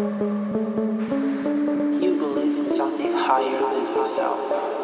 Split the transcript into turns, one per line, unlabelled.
You believe in something higher than yourself.